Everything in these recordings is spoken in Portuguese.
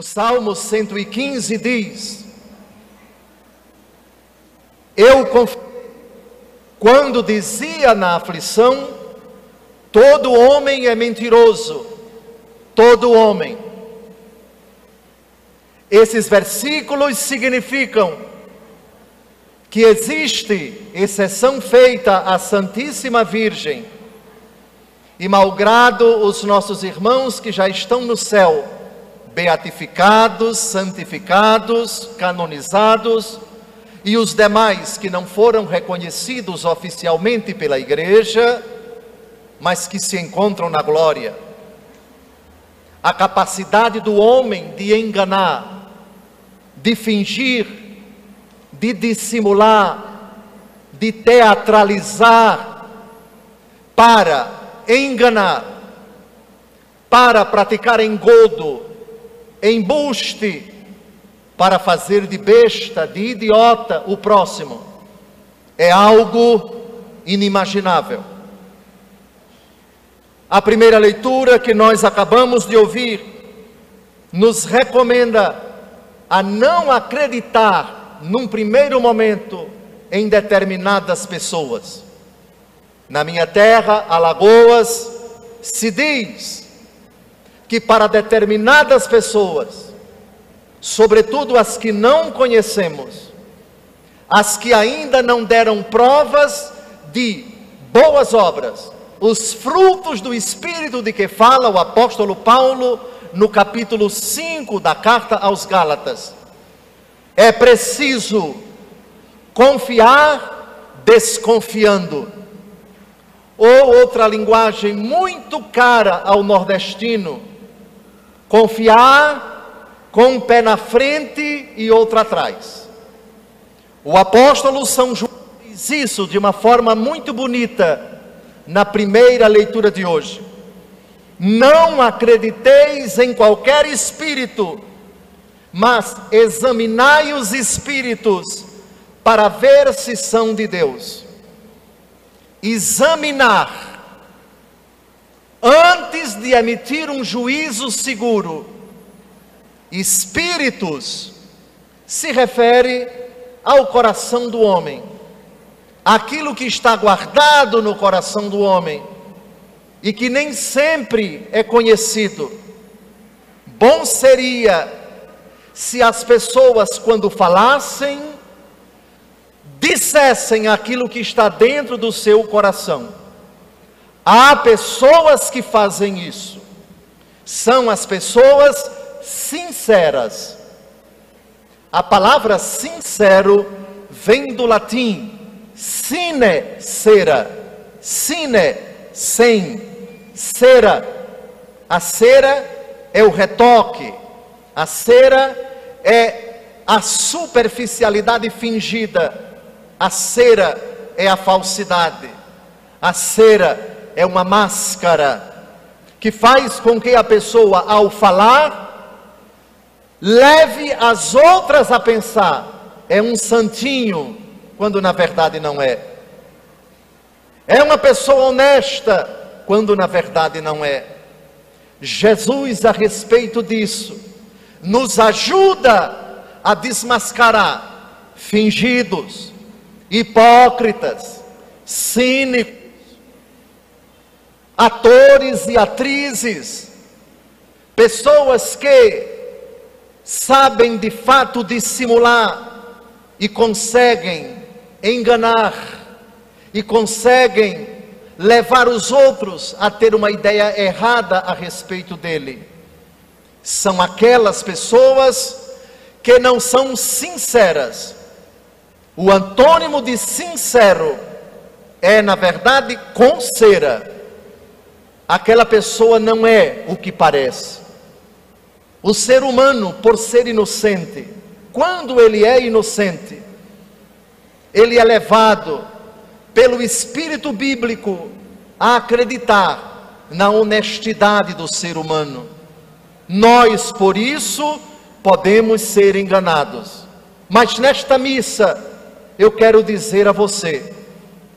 O Salmo 115 diz: Eu quando dizia na aflição, todo homem é mentiroso, todo homem. Esses versículos significam que existe exceção feita à Santíssima Virgem, e malgrado os nossos irmãos que já estão no céu, beatificados, santificados, canonizados, e os demais que não foram reconhecidos oficialmente pela igreja, mas que se encontram na glória. A capacidade do homem de enganar, de fingir, de dissimular, de teatralizar, para enganar, para praticar engodo, embuste, para fazer de besta, de idiota o próximo, é algo inimaginável. A primeira leitura que nós acabamos de ouvir nos recomenda a não acreditar num primeiro momento em determinadas pessoas. Na minha terra, Alagoas, se diz que para determinadas pessoas sobretudo as que não conhecemos, as que ainda não deram provas de boas obras, os frutos do Espírito de que fala o apóstolo Paulo no capítulo 5 da carta aos Gálatas. É preciso confiar desconfiando. Ou outra linguagem muito cara ao nordestino, confiar com um pé na frente e outro atrás. O apóstolo São João diz isso de uma forma muito bonita na primeira leitura de hoje. Não acrediteis em qualquer espírito, mas examinai os espíritos para ver se são de Deus. Examinar antes de emitir um juízo seguro Espíritos se refere ao coração do homem, aquilo que está guardado no coração do homem e que nem sempre é conhecido. Bom seria se as pessoas, quando falassem, dissessem aquilo que está dentro do seu coração. Há pessoas que fazem isso, são as pessoas sinceras. A palavra sincero vem do latim sine cera, sine sem, cera. A cera é o retoque, a cera é a superficialidade fingida, a cera é a falsidade, a cera é uma máscara que faz com que a pessoa, ao falar, leve as outras a pensar, é um santinho, quando na verdade não é. É uma pessoa honesta, quando na verdade não é. Jesus, a respeito disso, nos ajuda a desmascarar fingidos, hipócritas, cínicos, atores e atrizes, pessoas que sabem de fato dissimular e conseguem enganar e conseguem levar os outros a ter uma ideia errada a respeito dele. São aquelas pessoas que não são sinceras. O antônimo de sincero é, na verdade, com cera. Aquela pessoa não é o que parece. O ser humano, por ser inocente, quando ele é inocente, ele é levado pelo espírito bíblico a acreditar na honestidade do ser humano. Nós, por isso, podemos ser enganados. Mas nesta missa, eu quero dizer a você,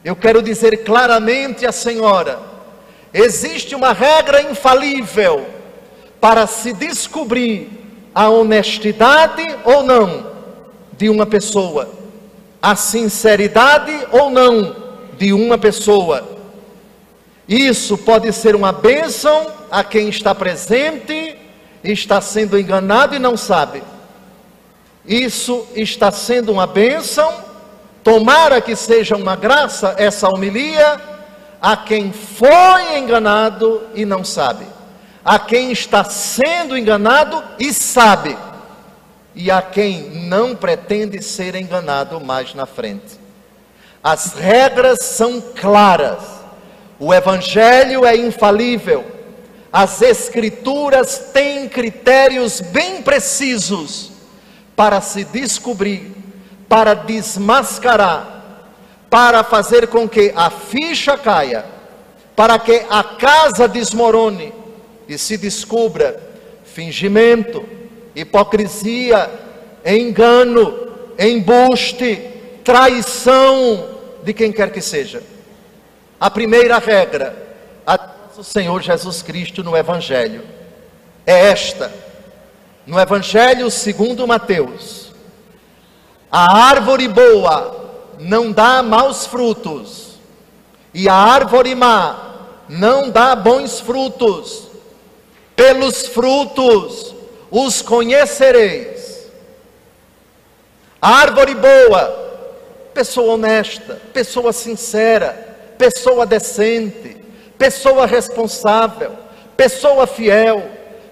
eu quero dizer claramente à senhora: existe uma regra infalível para se descobrir a honestidade ou não de uma pessoa, a sinceridade ou não de uma pessoa. Isso pode ser uma bênção a quem está presente está sendo enganado e não sabe. Isso está sendo uma bênção, tomara que seja uma graça essa homilia a quem foi enganado e não sabe, a quem está sendo enganado e sabe. E a quem não pretende ser enganado mais na frente. As regras são claras, o Evangelho é infalível, as Escrituras têm critérios bem precisos para se descobrir, para desmascarar, para fazer com que a ficha caia, para que a casa desmorone e se descubra fingimento, hipocrisia, engano, embuste, traição de quem quer que seja. A primeira regra, a do Senhor Jesus Cristo no Evangelho, é esta. No Evangelho segundo Mateus, a árvore boa não dá maus frutos, e a árvore má não dá bons frutos. Pelos frutos os conhecereis. Árvore boa, pessoa honesta, pessoa sincera, pessoa decente, pessoa responsável, pessoa fiel,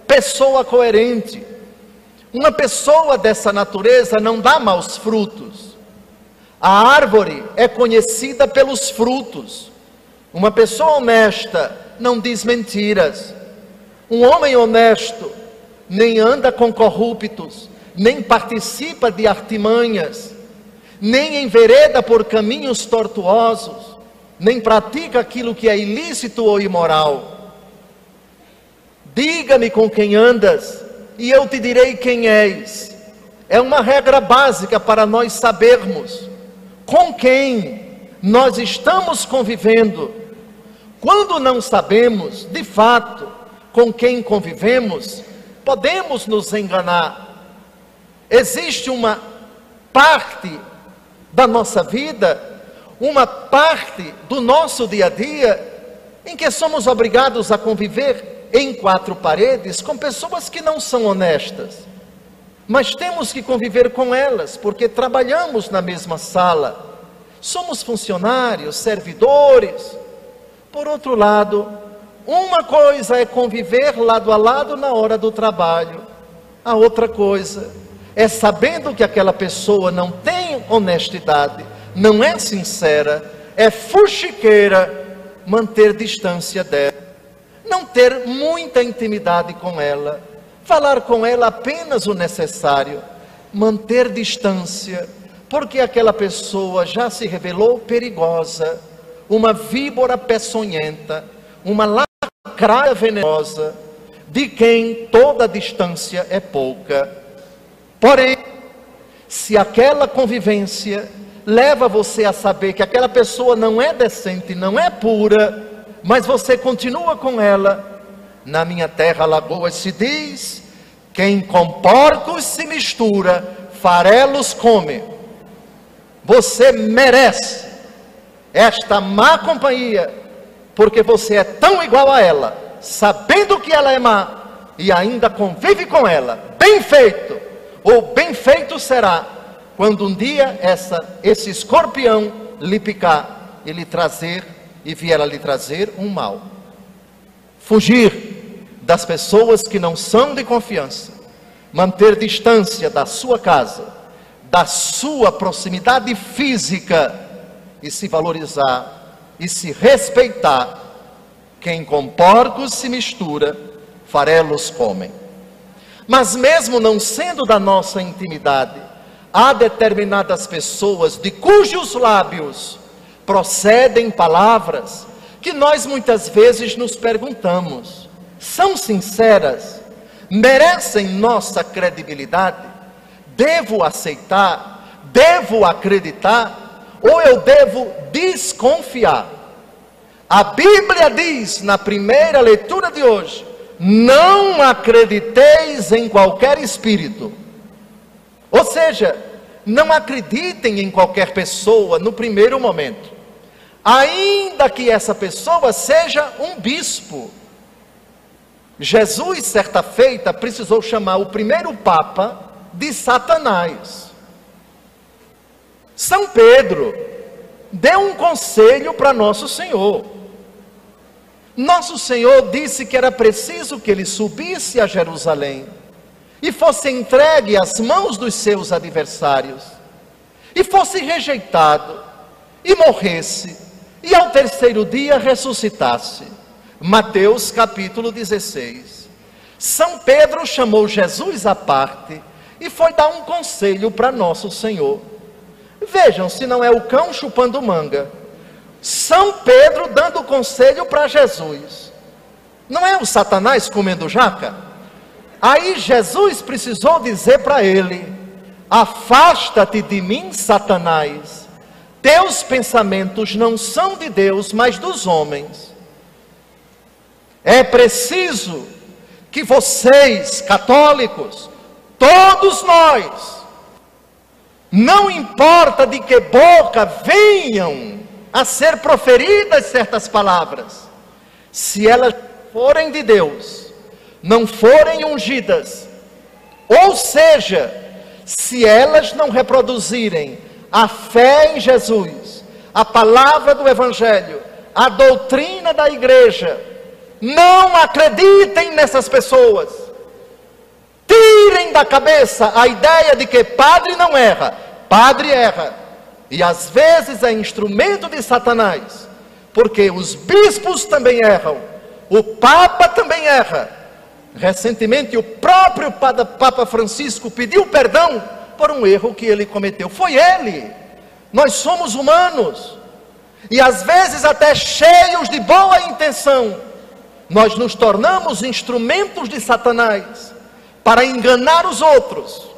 pessoa coerente. Uma pessoa dessa natureza não dá maus frutos. A árvore é conhecida pelos frutos. Uma pessoa honesta não diz mentiras. Um homem honesto nem anda com corruptos, nem participa de artimanhas, nem envereda por caminhos tortuosos, nem pratica aquilo que é ilícito ou imoral. Diga-me com quem andas, e eu te direi quem és. É uma regra básica para nós sabermos com quem nós estamos convivendo. Quando não sabemos, de fato, com quem convivemos, podemos nos enganar. Existe uma parte da nossa vida, uma parte do nosso dia a dia, em que somos obrigados a conviver em quatro paredes com pessoas que não são honestas. Mas temos que conviver com elas, porque trabalhamos na mesma sala, somos funcionários, servidores. Por outro lado, uma coisa é conviver lado a lado na hora do trabalho, a outra coisa é sabendo que aquela pessoa não tem honestidade, não é sincera, é fuxiqueira, manter distância dela, não ter muita intimidade com ela, falar com ela apenas o necessário, manter distância, porque aquela pessoa já se revelou perigosa, uma víbora peçonhenta, uma lacraia venenosa, de quem toda distância é pouca. Porém, se aquela convivência leva você a saber que aquela pessoa não é decente, não é pura, mas você continua com ela, na minha terra Lagoas se diz: quem com porcos se mistura, farelos come. Você merece esta má companhia porque você é tão igual a ela, sabendo que ela é má, e ainda convive com ela. Bem feito, ou bem feito será, quando um dia essa, esse escorpião lhe picar e lhe trazer, e vier a lhe trazer um mal. Fugir das pessoas que não são de confiança, manter distância da sua casa, da sua proximidade física e se valorizar e se respeitar, quem com porcos se mistura, farelos comem. Mas mesmo não sendo da nossa intimidade, há determinadas pessoas de cujos lábios procedem palavras que nós muitas vezes nos perguntamos: são sinceras? Merecem nossa credibilidade? Devo aceitar? Devo acreditar? ou eu devo desconfiar? A Bíblia diz, na primeira leitura de hoje, não acrediteis em qualquer espírito. Ou seja, não acreditem em qualquer pessoa no primeiro momento, ainda que essa pessoa seja um bispo. Jesus, certa feita, precisou chamar o primeiro Papa de Satanás. São Pedro deu um conselho para Nosso Senhor. Nosso Senhor disse que era preciso que ele subisse a Jerusalém e fosse entregue às mãos dos seus adversários, e fosse rejeitado, e morresse, e ao terceiro dia ressuscitasse. Mateus capítulo 16. São Pedro chamou Jesus à parte e foi dar um conselho para nosso Senhor. Vejam se não é o cão chupando manga. São Pedro dando conselho para Jesus. Não é o Satanás comendo jaca? Aí Jesus precisou dizer para ele: Afasta-te de mim, Satanás. Teus pensamentos não são de Deus, mas dos homens. É preciso que vocês, católicos, todos nós, não importa de que boca venham a ser proferidas certas palavras, se elas forem de Deus, não forem ungidas, ou seja, se elas não reproduzirem a fé em Jesus, a palavra do Evangelho, a doutrina da igreja, não acreditem nessas pessoas. Tirem da cabeça a ideia de que padre não erra, padre erra. E às vezes é instrumento de Satanás, porque os bispos também erram, o Papa também erra. Recentemente, o próprio Papa Francisco pediu perdão por um erro que ele cometeu. Foi ele. Nós somos humanos. E às vezes, até cheios de boa intenção, nós nos tornamos instrumentos de Satanás para enganar os outros.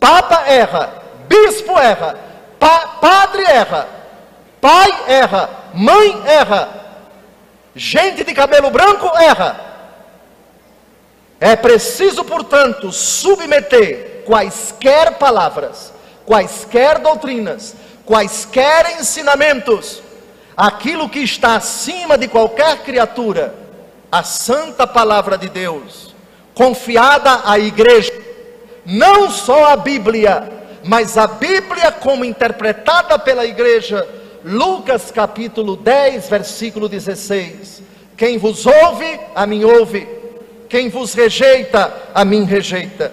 Papa erra, bispo erra, pa padre erra, pai erra, mãe erra, gente de cabelo branco erra. É preciso, portanto, submeter quaisquer palavras, quaisquer doutrinas, quaisquer ensinamentos aquilo que está acima de qualquer criatura, a santa palavra de Deus, confiada à igreja, não só a Bíblia, mas a Bíblia como interpretada pela igreja, Lucas capítulo 10, versículo 16: Quem vos ouve, a mim ouve, quem vos rejeita, a mim rejeita.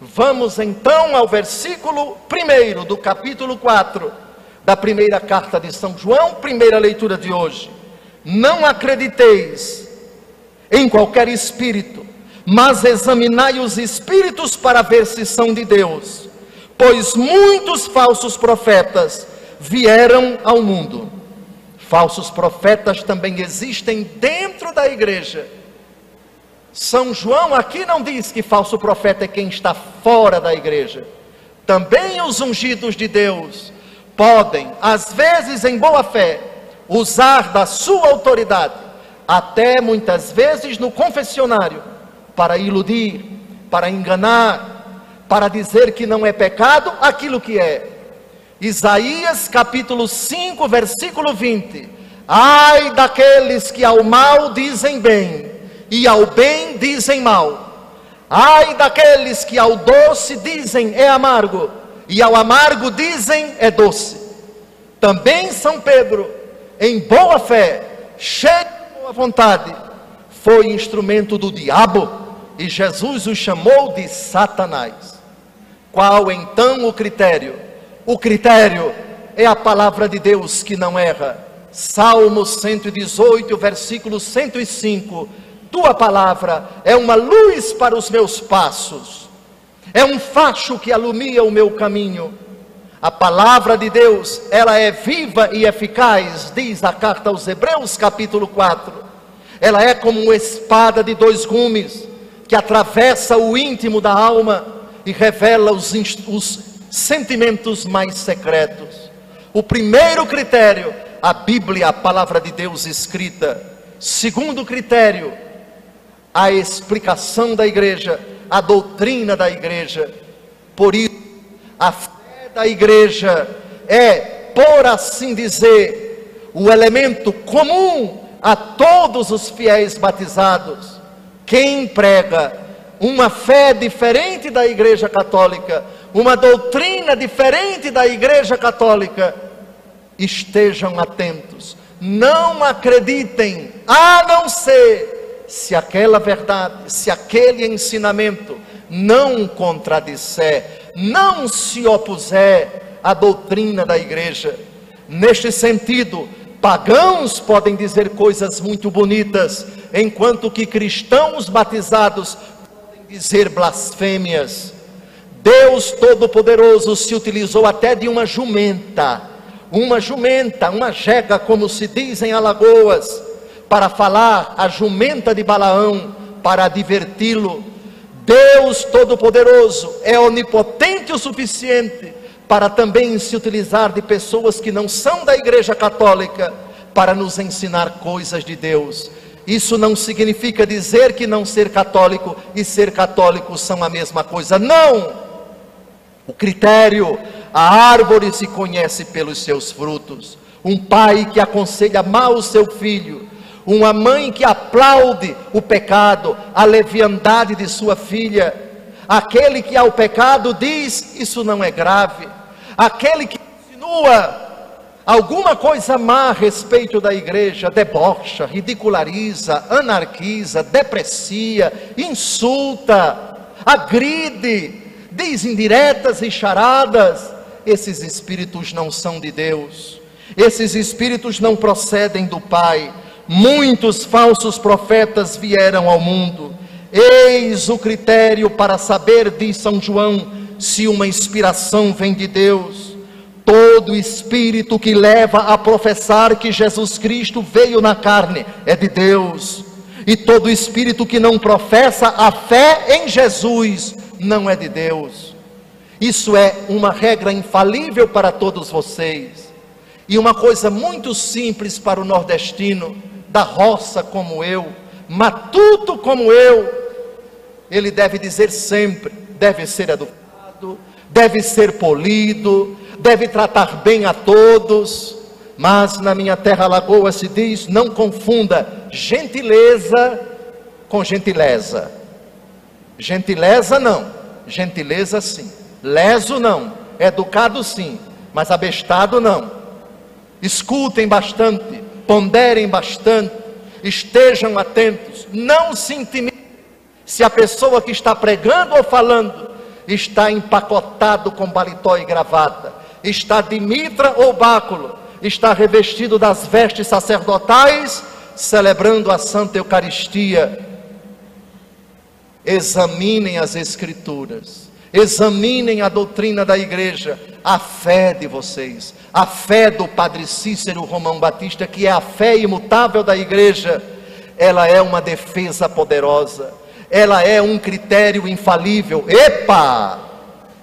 Vamos então ao versículo 1 do capítulo 4 da primeira carta de São João, primeira leitura de hoje. Não acrediteis em qualquer espírito, mas examinai os espíritos para ver se são de Deus, pois muitos falsos profetas vieram ao mundo. Falsos profetas também existem dentro da igreja. São João aqui não diz que falso profeta é quem está fora da igreja. Também os ungidos de Deus podem, às vezes em boa fé, usar da sua autoridade, até muitas vezes no confessionário, para iludir, para enganar, para dizer que não é pecado aquilo que é. Isaías capítulo 5, versículo 20: Ai daqueles que ao mal dizem bem, e ao bem dizem mal. Ai daqueles que ao doce dizem é amargo, e ao amargo dizem é doce. Também São Pedro, em boa fé, cheio de boa vontade, foi instrumento do diabo e Jesus o chamou de Satanás. Qual então o critério? O critério é a palavra de Deus que não erra. Salmo 118, versículo 105. Tua palavra é uma luz para os meus passos é um facho que alumia o meu caminho. A palavra de Deus, ela é viva e eficaz, diz a carta aos Hebreus, capítulo 4. Ela é como uma espada de dois gumes, que atravessa o íntimo da alma e revela os, os sentimentos mais secretos. O primeiro critério, a Bíblia, a palavra de Deus escrita. Segundo critério, a explicação da igreja, a doutrina da igreja. Por isso, a fé da igreja é, por assim dizer, o elemento comum a todos os fiéis batizados. Quem prega uma fé diferente da igreja católica, uma doutrina diferente da igreja católica, estejam atentos, não acreditem, a não ser se aquela verdade, se aquele ensinamento não contradisser, não se opuser à doutrina da igreja. Neste sentido, pagãos podem dizer coisas muito bonitas, enquanto que cristãos batizados podem dizer blasfêmias. Deus Todo-Poderoso se utilizou até de uma jumenta, uma jumenta, uma jega, como se diz em Alagoas, para falar a jumenta de Balaão, para adverti-lo. Deus Todo-Poderoso é onipotente o suficiente para também se utilizar de pessoas que não são da Igreja Católica para nos ensinar coisas de Deus. Isso não significa dizer que não ser católico e ser católico são a mesma coisa. Não! O critério, a árvore se conhece pelos seus frutos. Um pai que aconselha mal o seu filho, uma mãe que aplaude o pecado, a leviandade de sua filha, aquele que ao pecado diz: Isso não é grave, aquele que insinua alguma coisa má a respeito da igreja, debocha, ridiculariza, anarquiza, deprecia, insulta, agride, diz indiretas e charadas, esses espíritos não são de Deus, esses espíritos não procedem do Pai. Muitos falsos profetas vieram ao mundo. Eis o critério para saber, diz São João, se uma inspiração vem de Deus. Todo espírito que leva a professar que Jesus Cristo veio na carne é de Deus. E todo espírito que não professa a fé em Jesus não é de Deus. Isso é uma regra infalível para todos vocês. E uma coisa muito simples para o nordestino, da roça como eu, matuto como eu, ele deve dizer sempre: deve ser educado, deve ser polido, deve tratar bem a todos. Mas na minha terra Lagoa se diz: não confunda gentileza com gentileza. Gentileza não, gentileza sim. Leso não, educado sim, mas abestado não. Escutem bastante, ponderem bastante, estejam atentos, não se intimidem. Se a pessoa que está pregando ou falando está empacotado com baletó e gravata, está de mitra ou báculo, está revestido das vestes sacerdotais, celebrando a Santa Eucaristia, Examinem as Escrituras, examinem a doutrina da igreja, a fé de vocês, a fé do Padre Cícero Romão Batista, que é a fé imutável da igreja, ela é uma defesa poderosa, ela é um critério infalível. Epa!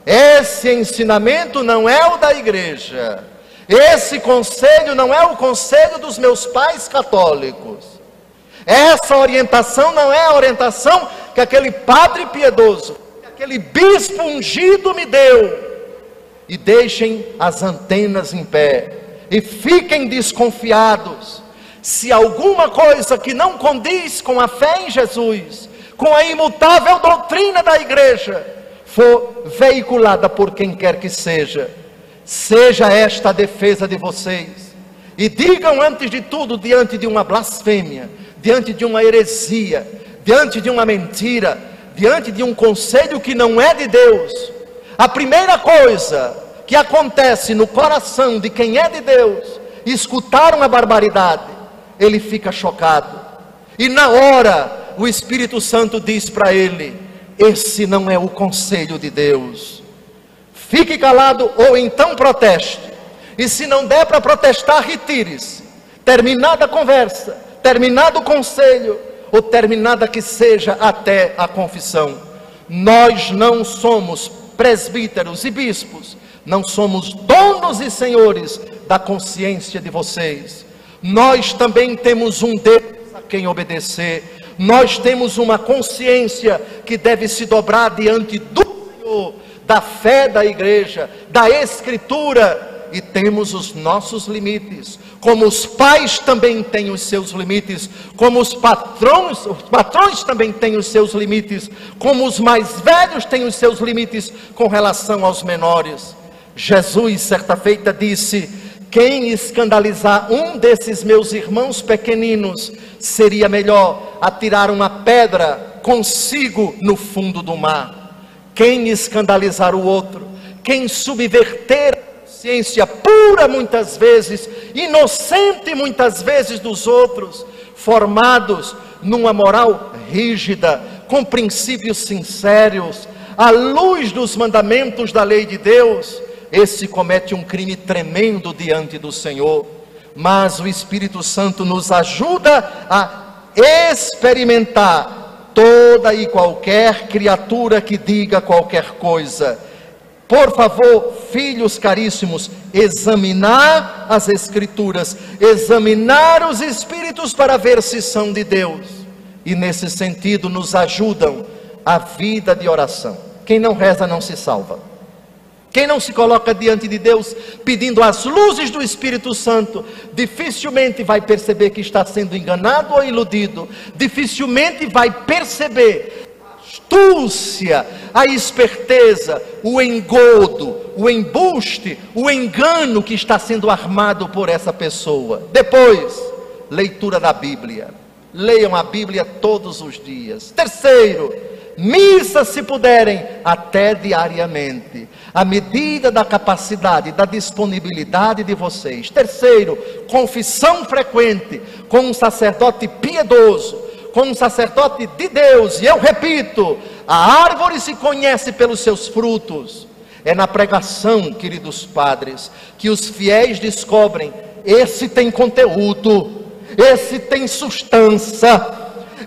Esse ensinamento não é o da igreja, esse conselho não é o conselho dos meus pais católicos. Essa orientação não é a orientação que aquele padre piedoso, aquele bispo ungido me deu. E deixem as antenas em pé e fiquem desconfiados. Se alguma coisa que não condiz com a fé em Jesus, com a imutável doutrina da igreja, for veiculada por quem quer que seja, seja esta a defesa de vocês. E digam antes de tudo, diante de uma blasfêmia, diante de uma heresia, diante de uma mentira, diante de um conselho que não é de Deus, a primeira coisa que acontece no coração de quem é de Deus, escutar uma barbaridade, ele fica chocado. E na hora, o Espírito Santo diz para ele: Esse não é o conselho de Deus. Fique calado ou então proteste. E se não der para protestar, retire-se. Terminada a conversa, terminado o conselho, ou terminada que seja até a confissão. Nós não somos presbíteros e bispos, não somos donos e senhores da consciência de vocês. Nós também temos um Deus a quem obedecer. nós temos uma consciência que deve se dobrar diante do Senhor, da fé da igreja, da Escritura, e temos os nossos limites, como os pais também têm os seus limites, como os patrões, os patrões também têm os seus limites, como os mais velhos têm os seus limites com relação aos menores. Jesus, certa feita, disse: Quem escandalizar um desses meus irmãos pequeninos, seria melhor atirar uma pedra consigo no fundo do mar. Quem escandalizar o outro, quem subverter consciência pura muitas vezes, inocente muitas vezes dos outros, formados numa moral rígida, com princípios sinceros, à luz dos mandamentos da lei de Deus, esse comete um crime tremendo diante do Senhor. Mas o Espírito Santo nos ajuda a experimentar toda e qualquer criatura que diga qualquer coisa. Por favor, filhos caríssimos, examinar as Escrituras, examinar os Espíritos para ver se são de Deus. E nesse sentido, nos ajudam a vida de oração. Quem não reza não se salva. Quem não se coloca diante de Deus pedindo as luzes do Espírito Santo, dificilmente vai perceber que está sendo enganado ou iludido, dificilmente vai perceber astúcia, a esperteza, o engodo, o embuste, o engano que está sendo armado por essa pessoa. Depois, leitura da Bíblia. Leiam a Bíblia todos os dias. Terceiro, missa se puderem, até diariamente à medida da capacidade, da disponibilidade de vocês. Terceiro, confissão frequente com um sacerdote piedoso, com um sacerdote de Deus. E eu repito: a árvore se conhece pelos seus frutos. É na pregação, queridos padres, que os fiéis descobrem: esse tem conteúdo, esse tem substância,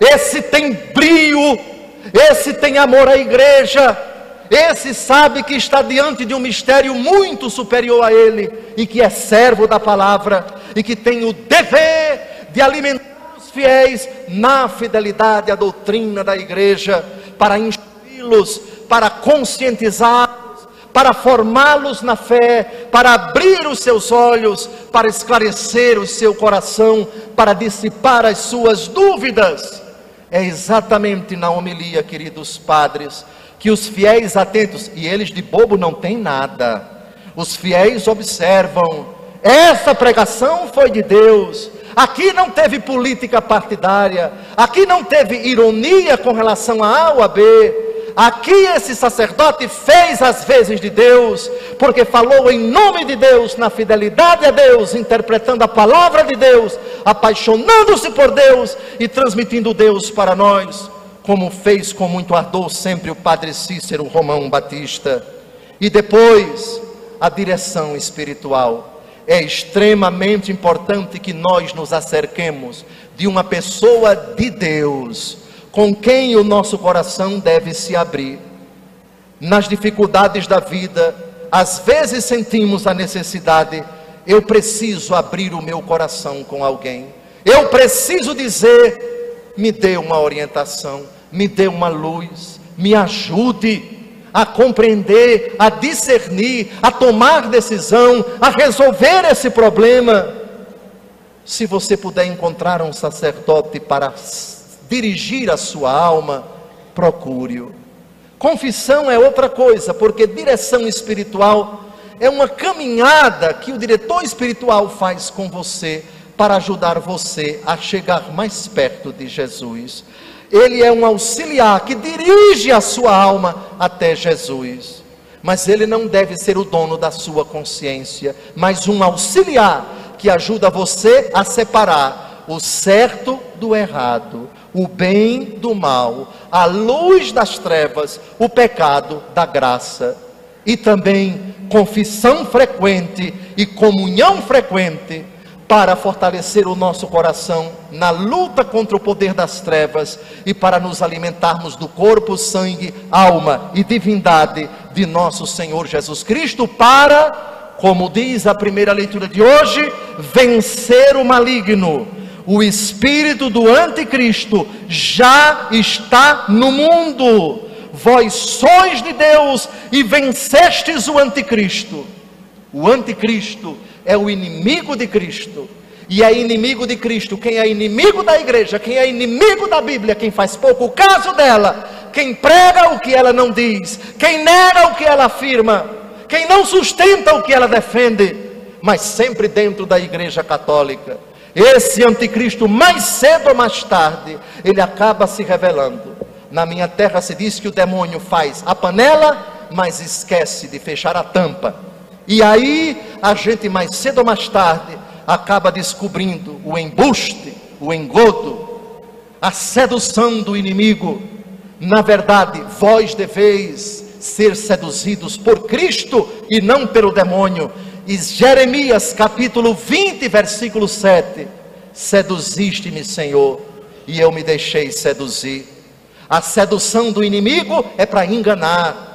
esse tem brio, esse tem amor à igreja esse sabe que está diante de um mistério muito superior a ele e que é servo da palavra e que tem o dever de alimentar fiéis na fidelidade à doutrina da igreja, para instruí-los, para conscientizá-los, para formá-los na fé, para abrir os seus olhos, para esclarecer o seu coração, para dissipar as suas dúvidas. É exatamente na homilia, queridos padres, que os fiéis atentos, e eles de bobo não têm nada, os fiéis observam, essa pregação foi de Deus, aqui não teve política partidária, aqui não teve ironia com relação a A ou a B, aqui esse sacerdote fez as vezes de Deus, porque falou em nome de Deus, na fidelidade a Deus, interpretando a palavra de Deus, apaixonando-se por Deus e transmitindo Deus para nós como fez com muito ardor sempre o padre Cícero Romão Batista. E depois, a direção espiritual. É extremamente importante que nós nos acerquemos de uma pessoa de Deus, com quem o nosso coração deve se abrir. Nas dificuldades da vida, às vezes sentimos a necessidade, eu preciso abrir o meu coração com alguém. Eu preciso dizer me dê uma orientação, me dê uma luz, me ajude a compreender, a discernir, a tomar decisão, a resolver esse problema. Se você puder encontrar um sacerdote para dirigir a sua alma, procure-o. Confissão é outra coisa, porque direção espiritual é uma caminhada que o diretor espiritual faz com você para ajudar você a chegar mais perto de Jesus. Ele é um auxiliar que dirige a sua alma até Jesus. Mas ele não deve ser o dono da sua consciência, mas um auxiliar que ajuda você a separar o certo do errado, o bem do mal, a luz das trevas, o pecado da graça. E também confissão frequente e comunhão frequente para fortalecer o nosso coração na luta contra o poder das trevas e para nos alimentarmos do corpo, sangue, alma e divindade de nosso Senhor Jesus Cristo, para, como diz a primeira leitura de hoje, vencer o maligno. o espírito do anticristo já está no mundo. Vós sois de Deus e vencestes o anticristo. O anticristo é o inimigo de Cristo. E é inimigo de Cristo. Quem é inimigo da igreja, quem é inimigo da Bíblia, quem faz pouco caso dela, quem prega o que ela não diz, quem nega o que ela afirma, quem não sustenta o que ela defende, mas sempre dentro da igreja católica. Esse anticristo, mais cedo ou mais tarde, ele acaba se revelando. Na minha terra se diz que o demônio faz a panela, mas esquece de fechar a tampa. E aí a gente mais cedo ou mais tarde acaba descobrindo o embuste, o engodo, a sedução do inimigo. Na verdade, vós deveis ser seduzidos por Cristo e não pelo demônio. E Jeremias capítulo 20, versículo 7: Seduziste-me, Senhor, e eu me deixei seduzir. A sedução do inimigo é para enganar,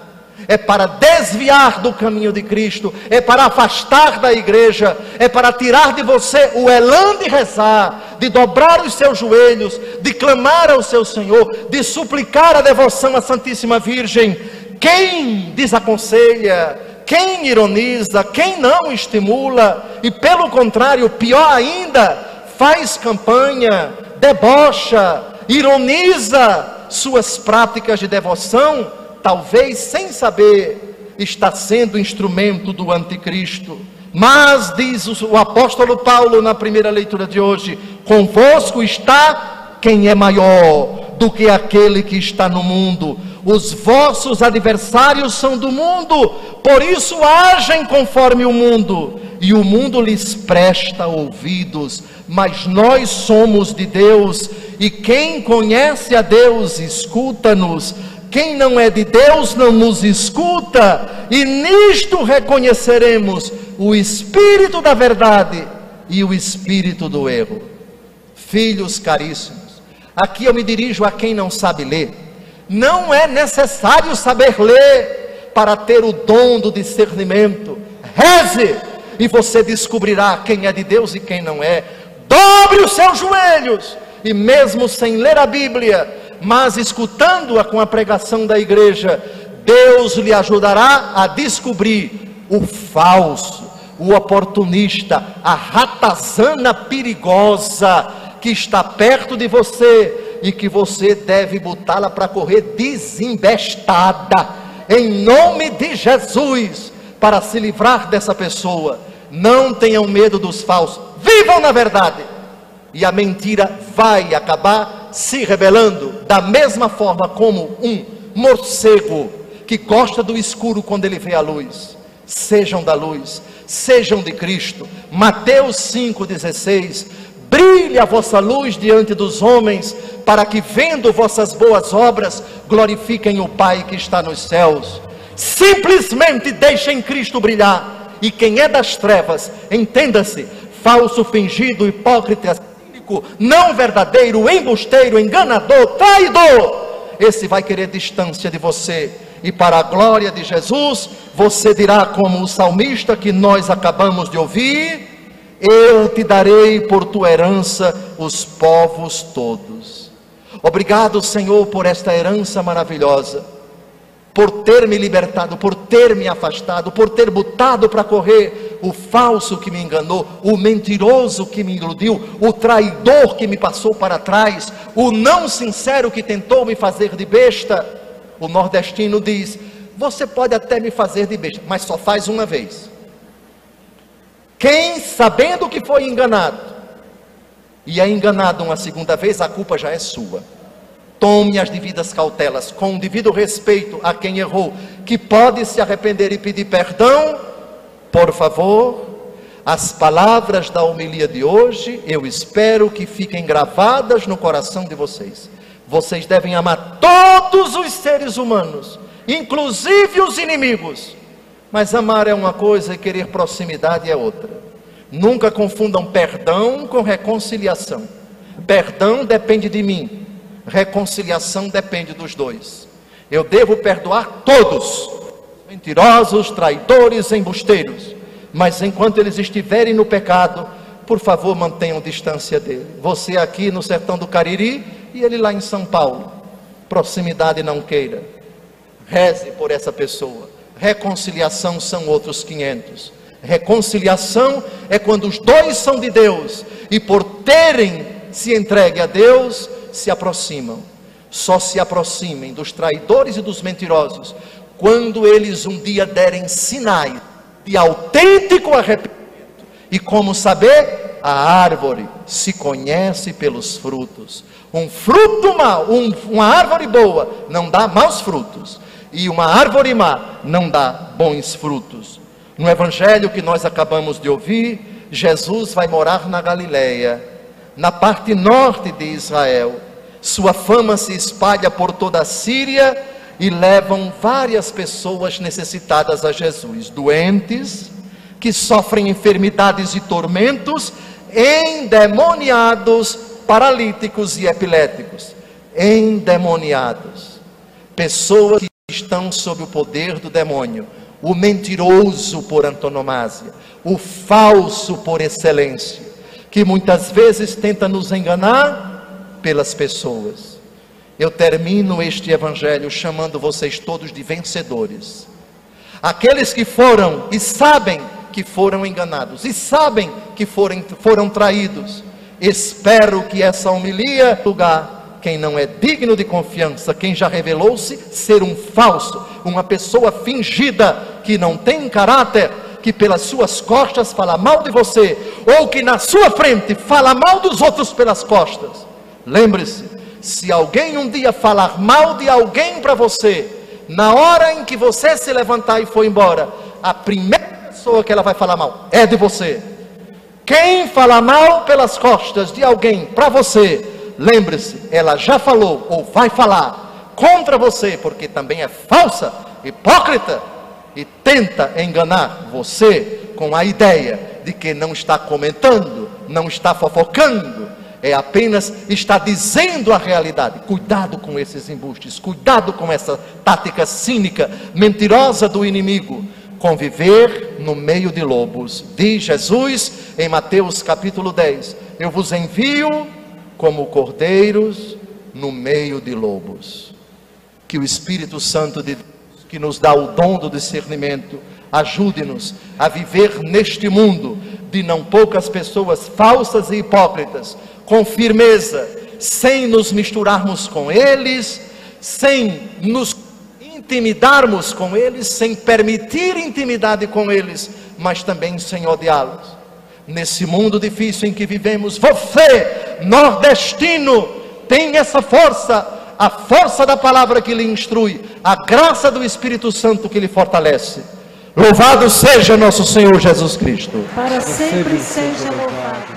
é para desviar do caminho de Cristo, é para afastar da igreja, é para tirar de você o elan de rezar, de dobrar os seus joelhos, de clamar ao seu Senhor, de suplicar a devoção à Santíssima Virgem. Quem desaconselha, quem ironiza, quem não estimula, e pelo contrário, pior ainda, faz campanha, debocha, ironiza suas práticas de devoção, talvez sem saber, está sendo instrumento do anticristo. Mas, diz o apóstolo Paulo na primeira leitura de hoje: convosco está quem é maior do que aquele que está no mundo. Os vossos adversários são do mundo, por isso agem conforme o mundo, e o mundo lhes presta ouvidos. Mas nós somos de Deus, e quem conhece a Deus, escuta-nos. Quem não é de Deus não nos escuta, e nisto reconheceremos o espírito da verdade e o espírito do erro. Filhos caríssimos, aqui eu me dirijo a quem não sabe ler. Não é necessário saber ler para ter o dom do discernimento. Reze e você descobrirá quem é de Deus e quem não é. Dobre os seus joelhos e mesmo sem ler a Bíblia, mas escutando-a com a pregação da igreja, Deus lhe ajudará a descobrir o falso, o oportunista, a ratazana perigosa que está perto de você e que você deve botá-la para correr desembestada, em nome de Jesus, para se livrar dessa pessoa. Não tenham medo dos falsos, vivam na verdade, e a mentira vai acabar se rebelando, da mesma forma como um morcego que gosta do escuro quando ele vê a luz. Sejam da luz, sejam de Cristo. Mateus 5,16: Brilhe a vossa luz diante dos homens, para que, vendo vossas boas obras, glorifiquem o Pai que está nos céus. Simplesmente deixem Cristo brilhar. E quem é das trevas, entenda-se, falso, fingido, hipócrita, não verdadeiro, embusteiro, enganador, traidor, esse vai querer distância de você. E para a glória de Jesus, você dirá, como o salmista que nós acabamos de ouvir: Eu te darei por tua herança os povos todos. Obrigado, Senhor, por esta herança maravilhosa por ter me libertado, por ter me afastado, por ter botado para correr o falso que me enganou, o mentiroso que me iludiu, o traidor que me passou para trás, o não sincero que tentou me fazer de besta. O nordestino diz: Você pode até me fazer de besta, mas só faz uma vez. Quem, sabendo que foi enganado, e é enganado uma segunda vez, a culpa já é sua. Tome as devidas cautelas, com o devido respeito a quem errou, que pode se arrepender e pedir perdão. Por favor, as palavras da homilia de hoje, eu espero que fiquem gravadas no coração de vocês. Vocês devem amar todos os seres humanos, inclusive os inimigos. Mas amar é uma coisa e querer proximidade é outra. Nunca confundam perdão com reconciliação. Perdão depende de mim, reconciliação depende dos dois. Eu devo perdoar todos, mentirosos, traidores, embusteiros, mas enquanto eles estiverem no pecado, por favor, mantenham distância dele. Você aqui no sertão do Cariri e ele lá em São Paulo. Proximidade não queira. Reze por essa pessoa. Reconciliação são outros 500. Reconciliação é quando os dois são de Deus e por terem se entregue a Deus, se aproximam. Só se aproximem dos traidores e dos mentirosos quando eles um dia derem sinais de autêntico arrependimento. E como saber? A árvore se conhece pelos frutos. Um fruto mau, um, uma árvore boa não dá maus frutos, e uma árvore má não dá bons frutos. No evangelho que nós acabamos de ouvir, Jesus vai morar na Galileia, na parte norte de Israel. Sua fama se espalha por toda a Síria e levam várias pessoas necessitadas a Jesus, doentes, que sofrem enfermidades e tormentos, endemoniados, paralíticos e epiléticos. Endemoniados. Pessoas que estão sob o poder do demônio, o mentiroso por antonomasia, o falso por excelência, que muitas vezes tenta nos enganar pelas pessoas. Eu termino este evangelho chamando vocês todos de vencedores. Aqueles que foram e sabem que foram enganados e sabem que foram, foram traídos. Espero que essa homilia lugar quem não é digno de confiança, quem já revelou-se ser um falso, uma pessoa fingida que não tem caráter, que pelas suas costas fala mal de você, ou que na sua frente fala mal dos outros pelas costas. Lembre-se, se alguém um dia falar mal de alguém para você, na hora em que você se levantar e for embora, a primeira pessoa que ela vai falar mal é de você. Quem fala mal pelas costas de alguém para você, lembre-se, ela já falou ou vai falar contra você, porque também é falsa, hipócrita e tenta enganar você com a ideia de que não está comentando, não está fofocando, é apenas está dizendo a realidade. Cuidado com esses embustes, cuidado com essa tática cínica, mentirosa do inimigo conviver no meio de lobos. Diz Jesus em Mateus capítulo 10: Eu vos envio como cordeiros no meio de lobos. Que o Espírito Santo de Deus, que nos dá o dom do discernimento, ajude-nos a viver neste mundo de não poucas pessoas falsas e hipócritas, com firmeza, sem nos misturarmos com eles, sem nos intimidarmos com eles, sem permitir intimidade com eles, mas também sem odiá-los. Nesse mundo difícil em que vivemos, você, nordestino, tem essa força, a força da palavra que lhe instrui, a graça do Espírito Santo que lhe fortalece. Louvado seja nosso Senhor Jesus Cristo. Para sempre seja louvado.